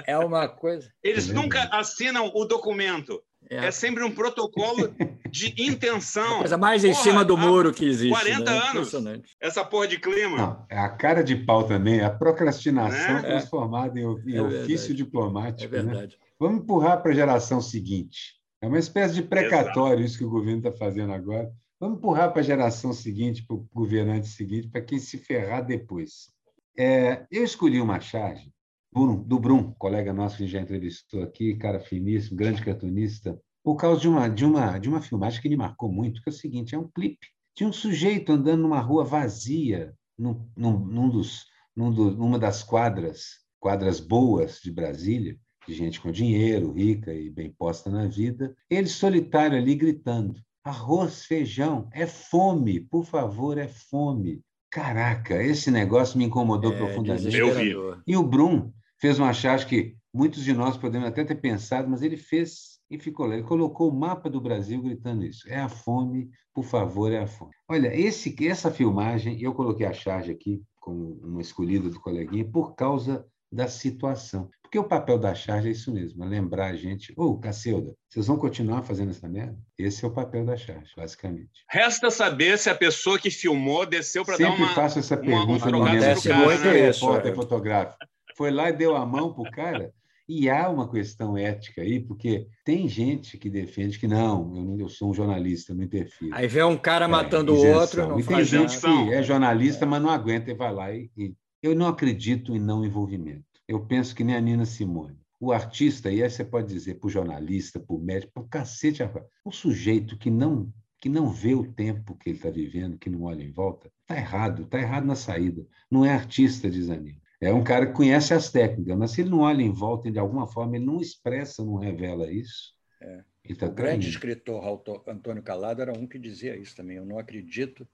É uma coisa. Eles é nunca assinam o documento. É. é. sempre um protocolo de intenção. A coisa mais em porra, cima do muro que existe. 40 né? anos. Essa porra de clima. Não, é a cara de pau também, a procrastinação né? transformada em, em é ofício diplomático. É verdade. Né? Vamos empurrar para a geração seguinte. É uma espécie de precatório Exato. isso que o governo está fazendo agora. Vamos empurrar para a geração seguinte, para o governante seguinte, para quem se ferrar depois. É, eu escolhi uma charge do Brum, colega nosso que já entrevistou aqui, cara finíssimo, grande cartunista, por causa de uma, de uma, de uma filmagem que me marcou muito, que é o seguinte: é um clipe de um sujeito andando numa rua vazia, num, num, num dos, num do, numa das quadras, quadras boas de Brasília, de gente com dinheiro, rica e bem posta na vida, ele solitário ali gritando. Arroz, feijão, é fome, por favor, é fome. Caraca, esse negócio me incomodou é, profundamente. Eu vi. E o Brum fez uma charge que muitos de nós podemos até ter pensado, mas ele fez e ficou lá. Ele colocou o mapa do Brasil gritando isso. É a fome, por favor, é a fome. Olha, esse, essa filmagem, eu coloquei a charge aqui, como uma escolhida do coleguinha, por causa da situação. Porque o papel da charge é isso mesmo, é lembrar a gente, ô, oh, Cacilda, vocês vão continuar fazendo essa merda? Esse é o papel da charge, basicamente. Resta saber se a pessoa que filmou desceu para dar uma... Sempre faço essa pergunta no momento que o repórter fotográfico. Foi lá e deu a mão para o cara? E há uma questão ética aí, porque tem gente que defende que não, eu, não, eu sou um jornalista, não interfiro. Aí vê um cara é, matando o outro, não e tem gente que é jornalista, mas não aguenta e vai lá e, e... Eu não acredito em não envolvimento. Eu penso que nem a Nina Simone. O artista, e aí você pode dizer para o jornalista, para o médico, para o cacete, o sujeito que não que não vê o tempo que ele está vivendo, que não olha em volta, está errado, está errado na saída. Não é artista, diz a Nina. É um cara que conhece as técnicas, mas se ele não olha em volta de alguma forma, ele não expressa, não revela isso. É. Tá o grande escritor Antônio Calado era um que dizia isso também. Eu não acredito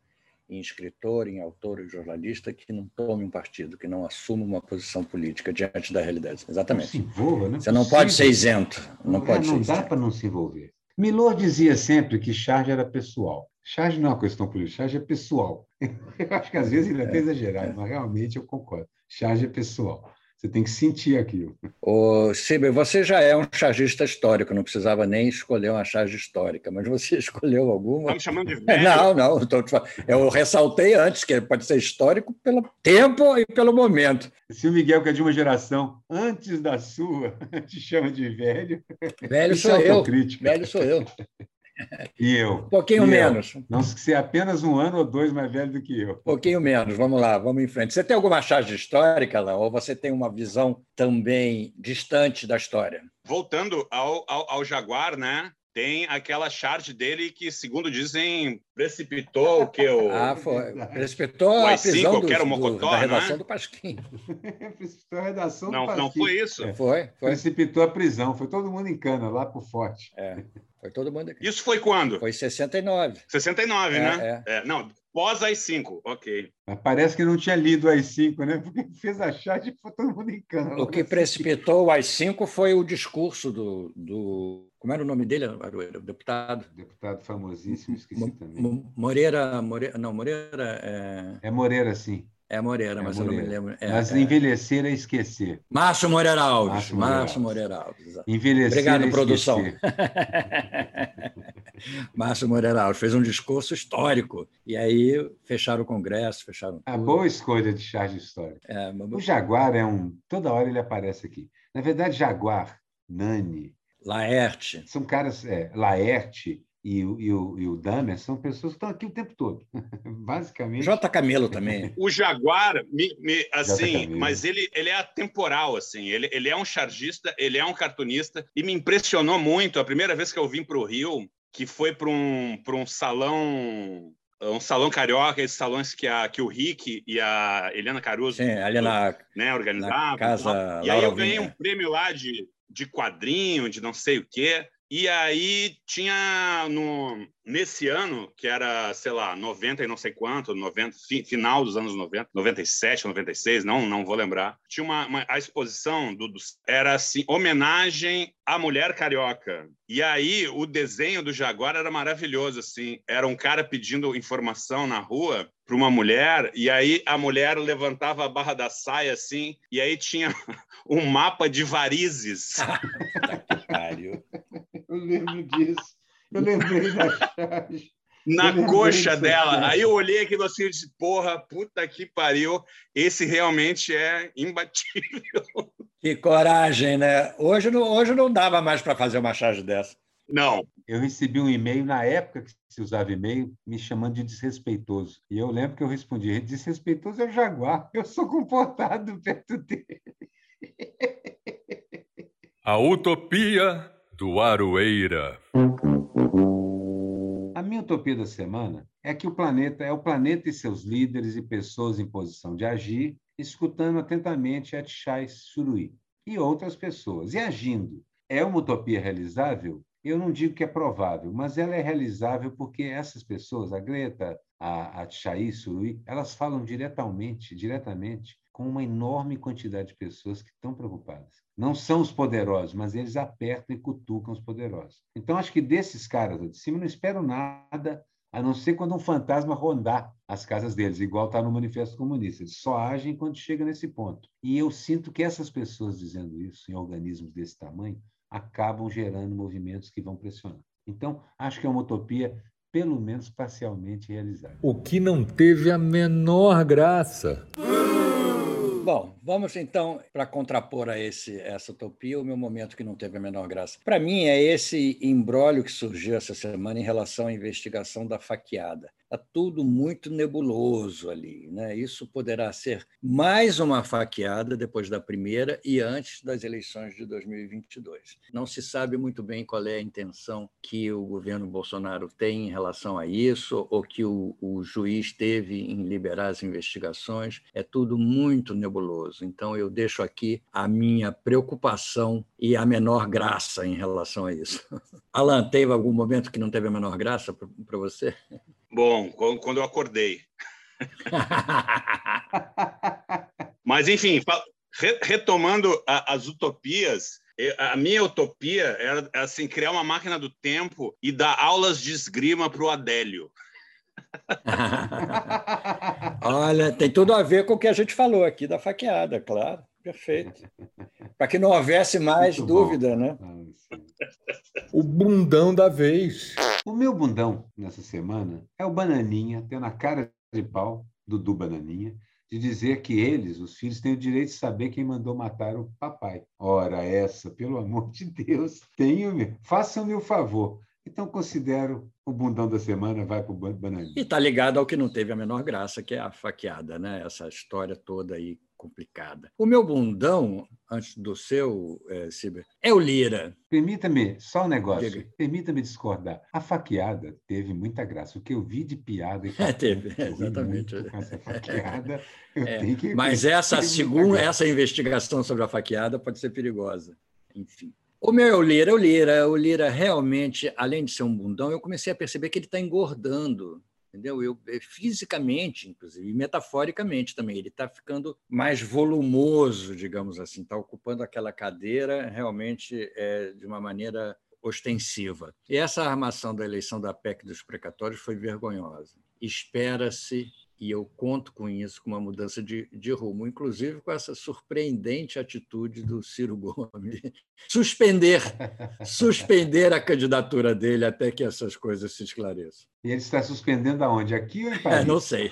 em escritor, em autor e jornalista que não tome um partido, que não assuma uma posição política diante da realidade. Exatamente. Não se envolva, né? Você não pode ser isento. Não, pode não dá para não se envolver. Milor dizia sempre que charge era pessoal. Charge não é uma questão política, charge é pessoal. Eu acho que às vezes ele é até exagerado, mas realmente eu concordo. Charge é pessoal. Você tem que sentir aquilo. Ô, Ciber, você já é um chargista histórico, não precisava nem escolher uma charge histórica, mas você escolheu alguma? Está me chamando de velho? Não, não. Eu ressaltei antes que pode ser histórico pelo tempo e pelo momento. Se o Miguel, que é de uma geração antes da sua, te chama de velho. Velho sou é eu. Velho sou eu. E eu. Um pouquinho E eu. menos. Não se ser apenas um ano ou dois mais velho do que eu. Um pouquinho menos. Vamos lá, vamos em frente. Você tem alguma charge histórica, Alain? Ou você tem uma visão também distante da história? Voltando ao, ao, ao Jaguar, né? Tem aquela charge dele que, segundo dizem, precipitou o que o Ah, foi. Precipitou O a AI-5, prisão do, que era o do- Mocotó, da não é? redação do Pasquim. Precipitou a redação do Não, não Pasquim. foi isso. É. Foi, foi. Precipitou a prisão. Foi todo mundo em cana, lá pro forte. É, foi todo mundo aqui. Isso foi quando? Foi em 69. 69, É, né? É, não, pós as 5, ok. Mas parece que não tinha lido as cinco, né? Porque fez a charge e foi todo mundo em cana. O que precipitou o AI-5 foi o discurso do, do. Como era o nome dele, Aroeira? O deputado? Deputado famosíssimo, esqueci Mo- também. Mo- Moreira, Moreira. Não, Moreira é, É Moreira, sim. É Moreira, É mas eu não me Moreira. lembro. É, Mas é. envelhecer é esquecer. Márcio Moreira Alves. Márcio Moreira Márcio Alves. Moreira Alves. Envelhecer Obrigado, é produção. Márcio Moreira Alves fez um discurso histórico. E aí fecharam o Congresso, fecharam A tudo. boa escolha de charge histórica. É, mas- O Jaguar é um. Toda hora ele aparece aqui. Na verdade, Jaguar, Nani, Laerte. são caras. É, Laerte e, o- e, o, e o Damer são pessoas que estão aqui o tempo todo. Basicamente. J. Camelo também. O Jaguar, me, me- assim, mas ele, ele é atemporal, assim. Ele, ele é um chargista, ele é um cartunista e me impressionou muito a primeira vez que eu vim para o Rio, que foi para um, pra um salão um salão carioca, esses salões que, a, que o Rick e a Eliana Caruso Sim, ali na, né, organizavam. na casa. e aí eu ganhei um Vinha. prêmio lá de, de quadrinho, de não sei o quê. E aí tinha no, nesse ano, que era, sei lá, 90 e não sei quanto, 90, fi- final dos anos 90, 97, 96, não, não vou lembrar. Tinha uma, uma- a exposição do, do- era assim, homenagem à mulher carioca. E aí o desenho do Jaguar era maravilhoso, assim. Era um cara pedindo informação na rua para uma mulher, e aí a mulher levantava a barra da saia assim, e aí tinha um mapa de varizes. Pariu. Eu lembro disso. Eu lembrei da charge. na coxa dela. Aí eu olhei aquilo assim e disse, porra, puta que pariu, esse realmente é imbatível. Que coragem, né? Hoje não, hoje não dava mais para fazer uma charge dessa. Não, Eu recebi um e-mail na época que se usava e-mail me chamando de desrespeitoso. E eu lembro que eu respondi: desrespeitoso é o Jaguar. Eu sou comportado perto dele. A Utopia do Aroeira. A minha utopia da semana é que o planeta é o planeta e seus líderes e pessoas em posição de agir, escutando atentamente a Tchai Suruí e outras pessoas, e agindo. É uma utopia realizável? Eu não digo que é provável, mas ela é realizável porque essas pessoas, a Greta, a, a Tchai Suruí, elas falam diretamente, diretamente com uma enorme quantidade de pessoas que estão preocupadas. Não são os poderosos, mas eles apertam e cutucam os poderosos. Então, acho que desses caras de cima, não espero nada, a não ser quando um fantasma rondar as casas deles, igual está no Manifesto Comunista. Eles só agem quando chega nesse ponto. E eu sinto que essas pessoas dizendo isso em organismos desse tamanho acabam gerando movimentos que vão pressionar. Então, acho que é uma utopia, pelo menos parcialmente realizada. O que não teve a menor graça. Bom, vamos então para contrapor a esse, essa utopia o meu momento que não teve a menor graça. Para mim é esse embrólio que surgiu essa semana em relação à investigação da faqueada. Está tudo muito nebuloso ali. Né? Isso poderá ser mais uma faqueada depois da primeira e antes das eleições de 2022. Não se sabe muito bem qual é a intenção que o governo Bolsonaro tem em relação a isso, ou que o, o juiz teve em liberar as investigações. É tudo muito nebuloso. Então, eu deixo aqui a minha preocupação e a menor graça em relação a isso. Alan, teve algum momento que não teve a menor graça para você? Bom, quando eu acordei. Mas, enfim, retomando as utopias, a minha utopia era assim, criar uma máquina do tempo e dar aulas de esgrima para o Adélio. Olha, tem tudo a ver com o que a gente falou aqui da faqueada, claro. Perfeito. Para que não houvesse mais Muito bom. dúvida, né? Ah. O bundão da vez. O meu bundão nessa semana é o Bananinha, tendo a cara de pau, Dudu Bananinha, de dizer que eles, os filhos, têm o direito de saber quem mandou matar o papai. Ora, essa, pelo amor de Deus, tenho. Façam-me o favor. Então considero o bundão da semana vai para o Bananinha. E está ligado ao que não teve a menor graça, que é a faqueada, né? Essa história toda aí complicada. O meu bundão, antes do seu, é, é o Lira. Permita-me, só um negócio. Permita-me discordar. A faqueada teve muita graça. O que eu vi de piada. E é, teve, exatamente. essa faqueada, eu é, que. Mas essa, segunda, essa investigação sobre a faqueada pode ser perigosa. Enfim. O meu é o Lira, o Lira, o Lira realmente, além de ser um bundão, eu comecei a perceber que ele está engordando entendeu? Eu, eh, fisicamente, inclusive, e metaforicamente também, ele está ficando mais volumoso, digamos assim, está ocupando aquela cadeira realmente é, de uma maneira ostensiva. E essa armação da eleição da PEC dos precatórios foi vergonhosa. Espera-se e eu conto com isso, com uma mudança de, de rumo, inclusive com essa surpreendente atitude do Ciro Gomes suspender, suspender a candidatura dele até que essas coisas se esclareçam. E ele está suspendendo aonde? Aqui ou em Paris? É, não sei.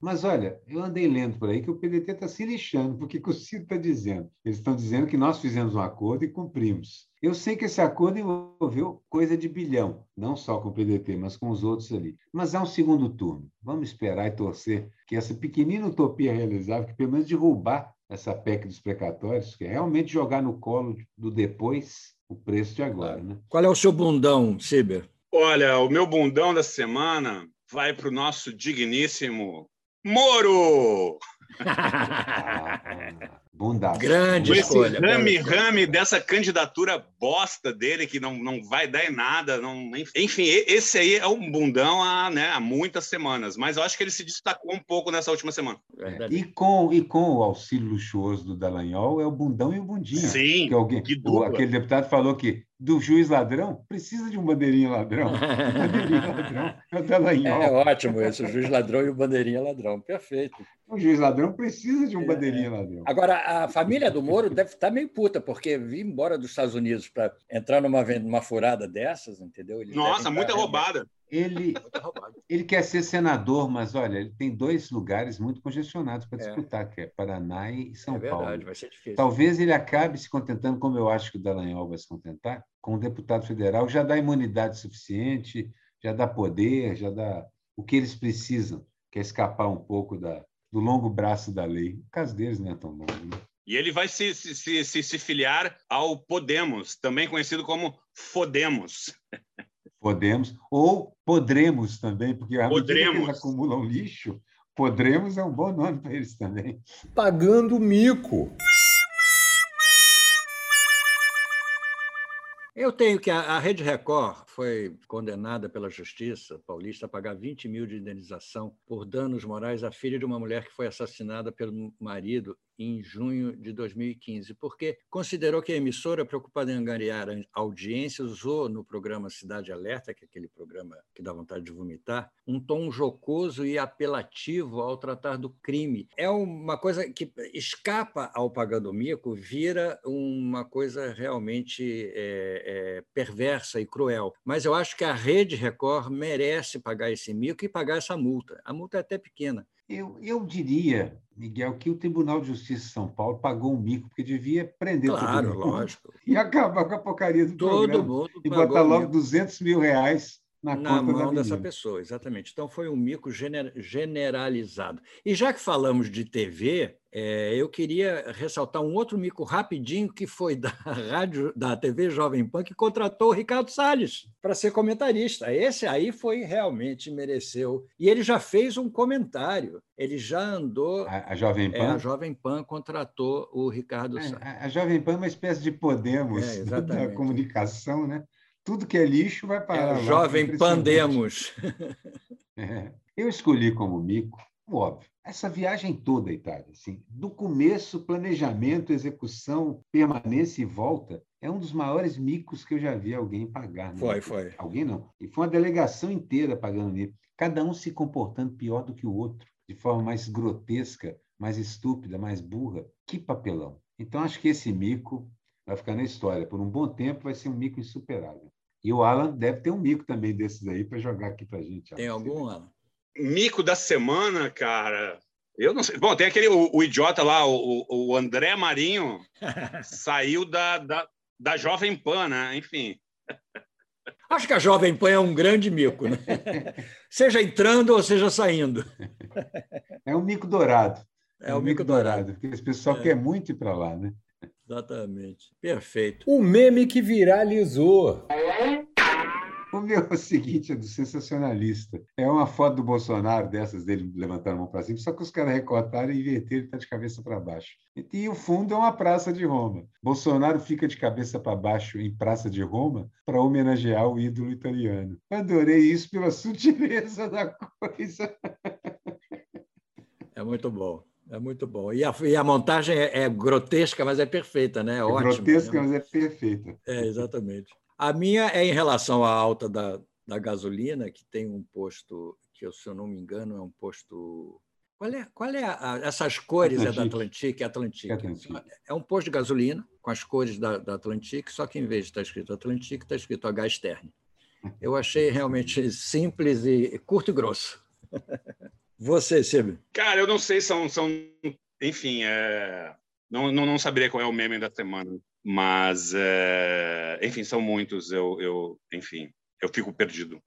Mas olha, eu andei lendo por aí que o PDT está se lixando, porque o Ciro está dizendo. Eles estão dizendo que nós fizemos um acordo e cumprimos. Eu sei que esse acordo envolveu coisa de bilhão, não só com o PDT, mas com os outros ali. Mas há um segundo turno. Vamos esperar e torcer que essa pequenina utopia realizável, que pelo menos derrubar essa PEC dos precatórios, que é realmente jogar no colo do depois o preço de agora. Né? Qual é o seu bundão, Ciber? Olha, o meu bundão da semana vai para o nosso digníssimo Moro! Bunda. Grande Esse escolha. rame-rame dessa candidatura bosta dele, que não, não vai dar em nada. Não, enfim, esse aí é um bundão há, né, há muitas semanas, mas eu acho que ele se destacou um pouco nessa última semana. É, e, com, e com o auxílio luxuoso do Dallagnol, é o bundão e o bundinho. Sim, que alguém, que o, aquele deputado falou que do juiz ladrão, precisa de um bandeirinha ladrão. bandeirinha ladrão é o Dallagnol. É ótimo esse, o juiz ladrão e o bandeirinha ladrão. Perfeito. O juiz ladrão precisa de um é. bandeirinha ladrão. Agora, a família do Moro deve estar meio puta, porque vir embora dos Estados Unidos para entrar numa, numa furada dessas, entendeu? Eles Nossa, muita roubada. Ele, ele quer ser senador, mas olha, ele tem dois lugares muito congestionados para é. disputar, é. que é Paraná e São é verdade, Paulo. Vai ser difícil. Talvez ele acabe se contentando, como eu acho que o Dallagnol vai se contentar, com o deputado federal, já dá imunidade suficiente, já dá poder, já dá o que eles precisam, que é escapar um pouco da, do longo braço da lei. O caso deles não é tão longo. Né? E ele vai se, se, se, se filiar ao Podemos, também conhecido como Fodemos. Podemos, ou Podremos também, porque a que eles acumulam lixo, Podremos é um bom nome para eles também. Pagando mico. Eu tenho que a, Rede Record foi condenada pela Justiça paulista a pagar 20 mil de indenização por danos morais à filha de uma mulher que foi assassinada pelo marido em junho de 2015, porque considerou que a emissora, preocupada em angariar audiência, usou no programa Cidade Alerta, que é aquele programa que dá vontade de vomitar, um tom jocoso e apelativo ao tratar do crime. É uma coisa que escapa ao pagando mico, vira uma coisa realmente é, é, perversa e cruel. Mas eu acho que a Rede Record merece pagar esse mico e pagar essa multa. A multa é até pequena. Eu, eu diria, Miguel, que o Tribunal de Justiça de São Paulo pagou um mico, porque devia prender claro, todo mundo. lógico. E acabar com a porcaria do todo programa. Mundo e botar logo 200 mil reais na, na mão dessa pessoa, exatamente. Então foi um mico generalizado. E já que falamos de TV, é, eu queria ressaltar um outro mico rapidinho que foi da rádio da TV Jovem Pan que contratou o Ricardo Salles para ser comentarista. Esse aí foi realmente mereceu. E ele já fez um comentário. Ele já andou. A, a Jovem Pan. É, a Jovem Pan contratou o Ricardo é, Salles. A, a, Jovem Pan é uma espécie de Podemos é, da comunicação, né? Tudo que é lixo vai para. É, jovem Pandemos. É. Eu escolhi como mico, óbvio, essa viagem toda, Itália, assim, do começo, planejamento, execução, permanência e volta, é um dos maiores micos que eu já vi alguém pagar. Né? Foi, foi. Alguém não. E foi uma delegação inteira pagando mico. Cada um se comportando pior do que o outro, de forma mais grotesca, mais estúpida, mais burra. Que papelão. Então, acho que esse mico vai ficar na história. Por um bom tempo, vai ser um mico insuperável. E o Alan deve ter um mico também desses aí para jogar aqui para a gente. Tem algum, Alan? Mico da semana, cara. Eu não sei. Bom, tem aquele o, o idiota lá, o, o André Marinho, saiu da, da, da Jovem Pan, né? Enfim. Acho que a Jovem Pan é um grande mico, né? seja entrando ou seja saindo. É um mico dourado. É, é um mico, dourado. dourado. Porque esse pessoal é. quer muito ir para lá, né? Exatamente. Perfeito. O meme que viralizou. O meu é o seguinte, é do sensacionalista. É uma foto do Bolsonaro, dessas dele levantando a mão para cima, só que os caras recortaram e inverteram, ele está de cabeça para baixo. E o fundo é uma praça de Roma. Bolsonaro fica de cabeça para baixo em Praça de Roma para homenagear o ídolo italiano. Adorei isso pela sutileza da coisa. É muito bom. É muito bom. E a, e a montagem é, é, grotesca, mas é perfeita, né? É, é ótimo. Grotesca, né? mas é perfeita. É, exatamente. A minha é em relação à alta da, da gasolina, que tem um posto, que se eu não me engano é um posto. Qual é, qual é a, essas cores? Atlantique. É da Atlantique? É Atlantique. Atlantique. É um posto de gasolina com as cores da, da Atlantique, só que em vez de estar escrito Atlantique, está escrito H Stern. Eu achei realmente simples e curto e grosso. Você, Silvio? Cara, eu não sei, são. são enfim, é... não, não, não saberia qual é o meme da semana. Mas, é, enfim, são muitos. Eu, eu, enfim, eu fico perdido.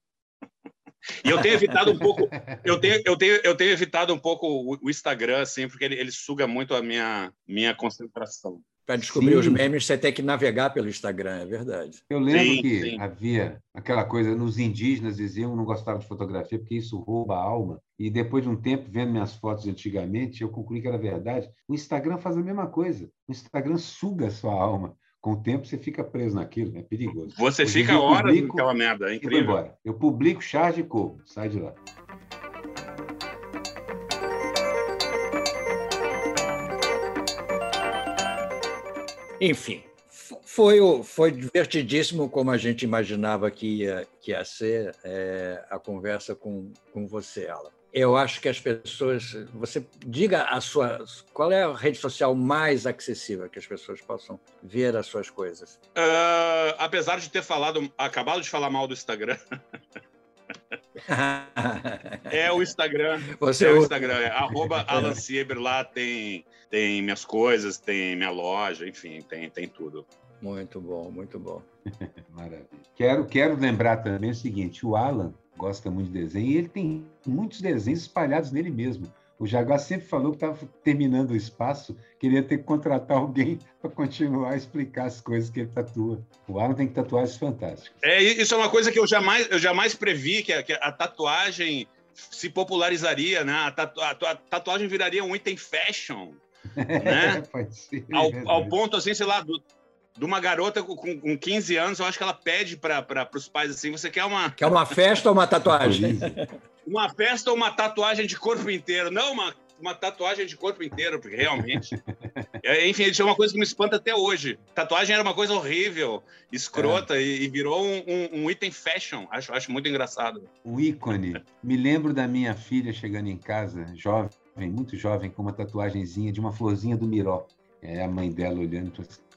E eu tenho evitado um pouco, eu tenho, eu tenho, eu tenho evitado um pouco o, Instagram, assim, porque ele, ele suga muito a minha, minha concentração. Para descobrir sim. os memes, você tem que navegar pelo Instagram, é verdade. Eu lembro sim, que sim. havia aquela coisa, nos indígenas diziam não gostavam de fotografia porque isso rouba a alma. E depois de um tempo, vendo minhas fotos antigamente, eu concluí que era verdade. O Instagram faz a mesma coisa. O Instagram suga a sua alma. Com o tempo, você fica preso naquilo, é perigoso. Você Hoje fica horas naquela merda, é incrível. Embora. Eu publico charge e corro, sai de lá. Enfim, foi, foi divertidíssimo como a gente imaginava que ia, que ia ser é, a conversa com, com você, Alan. Eu acho que as pessoas. Você diga a sua. Qual é a rede social mais acessível que as pessoas possam ver as suas coisas? Uh, apesar de ter falado, acabado de falar mal do Instagram. é o Instagram. Você é o Instagram. É arroba Alan Sieber, lá tem, tem minhas coisas, tem minha loja, enfim, tem, tem tudo. Muito bom, muito bom. Maravilha. Quero, quero lembrar também o seguinte: o Alan gosta muito de desenho e ele tem muitos desenhos espalhados nele mesmo. O Jaguar sempre falou que estava terminando o espaço, queria ter que contratar alguém para continuar a explicar as coisas que ele tatua. O Alan tem tatuagens fantásticas. É, isso é uma coisa que eu jamais, eu jamais previ, que a, que a tatuagem se popularizaria, né? A, tatu, a, a tatuagem viraria um item fashion. Né? Pode ser. Ao, ao ponto, assim, sei lá, do, de uma garota com, com 15 anos, eu acho que ela pede para os pais assim: você quer uma. Quer uma festa ou uma tatuagem? Uma festa ou uma tatuagem de corpo inteiro? Não, uma, uma tatuagem de corpo inteiro, porque realmente. é, enfim, isso é uma coisa que me espanta até hoje. Tatuagem era uma coisa horrível, escrota, é. e, e, virou um, um, um, item fashion. Acho, acho muito engraçado. Um ícone. Me lembro da minha filha chegando em casa, jovem, muito jovem, com uma tatuagemzinha de uma florzinha do Miró. É a mãe dela olhando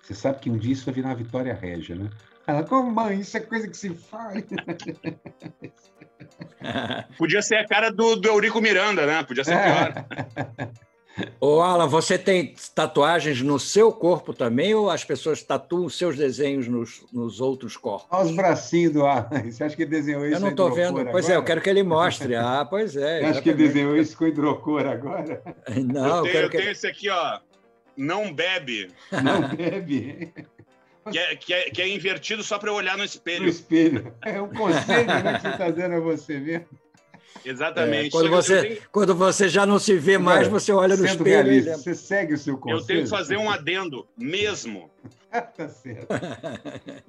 você sabe que um dia isso vai virar uma vitória régia, né? Ela, como mãe, isso é coisa que se faz. Podia ser a cara do, do Eurico Miranda, né? Podia ser pior. Ô, Alan, você tem tatuagens no seu corpo também ou as pessoas tatuam seus desenhos nos, nos outros corpos? Olha os bracinhos do Alan. Você acha que ele desenhou isso Eu não estou vendo. Pois agora? é, eu quero que ele mostre. Ah, pois é. Você acha que ele desenhou isso com hidrocor agora? Não, eu tenho, eu quero eu que... esse aqui, ó não bebe. Não bebe. Que é, que, é, que é invertido só para eu olhar no espelho. No espelho. É um conselho né, que você está dando a você mesmo. Exatamente. É, quando, você, tenho... quando você já não se vê mais, você olha no espelho. Realista, você segue o seu conselho. Eu tenho que fazer um adendo, mesmo. tá certo.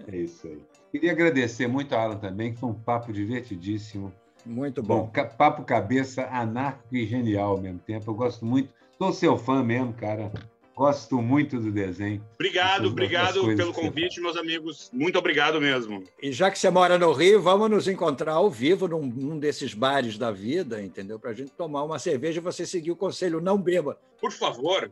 É isso aí. Queria agradecer muito a Alan também, que foi um papo divertidíssimo. Muito bom. bom papo cabeça anárquico e genial ao mesmo tempo. Eu gosto muito. Sou seu fã mesmo, cara. Gosto muito do desenho. Obrigado, obrigado pelo convite, meus amigos. Muito obrigado mesmo. E já que você mora no Rio, vamos nos encontrar ao vivo num, num desses bares da vida, entendeu? Para a gente tomar uma cerveja e você seguir o conselho, não beba. Por favor.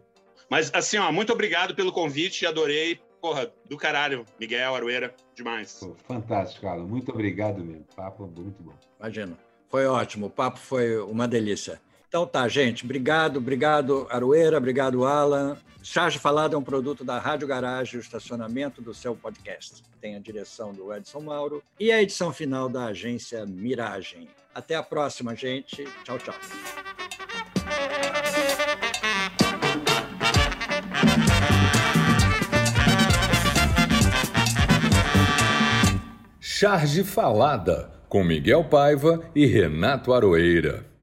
Mas, assim, ó, muito obrigado pelo convite, adorei. Porra, do caralho, Miguel Arueira, demais. Fantástico, Alan. Muito obrigado mesmo. Papo muito bom. Imagina. Foi ótimo. O papo foi uma delícia. Então tá, gente. Obrigado, obrigado, Aroeira, obrigado, Alan. Charge Falado é um produto da Rádio Garagem, o estacionamento do seu podcast. Tem a direção do Edson Mauro e a edição final da agência Miragem. Até a próxima, gente. Tchau, tchau. Charge Falada, com Miguel Paiva e Renato Aroeira.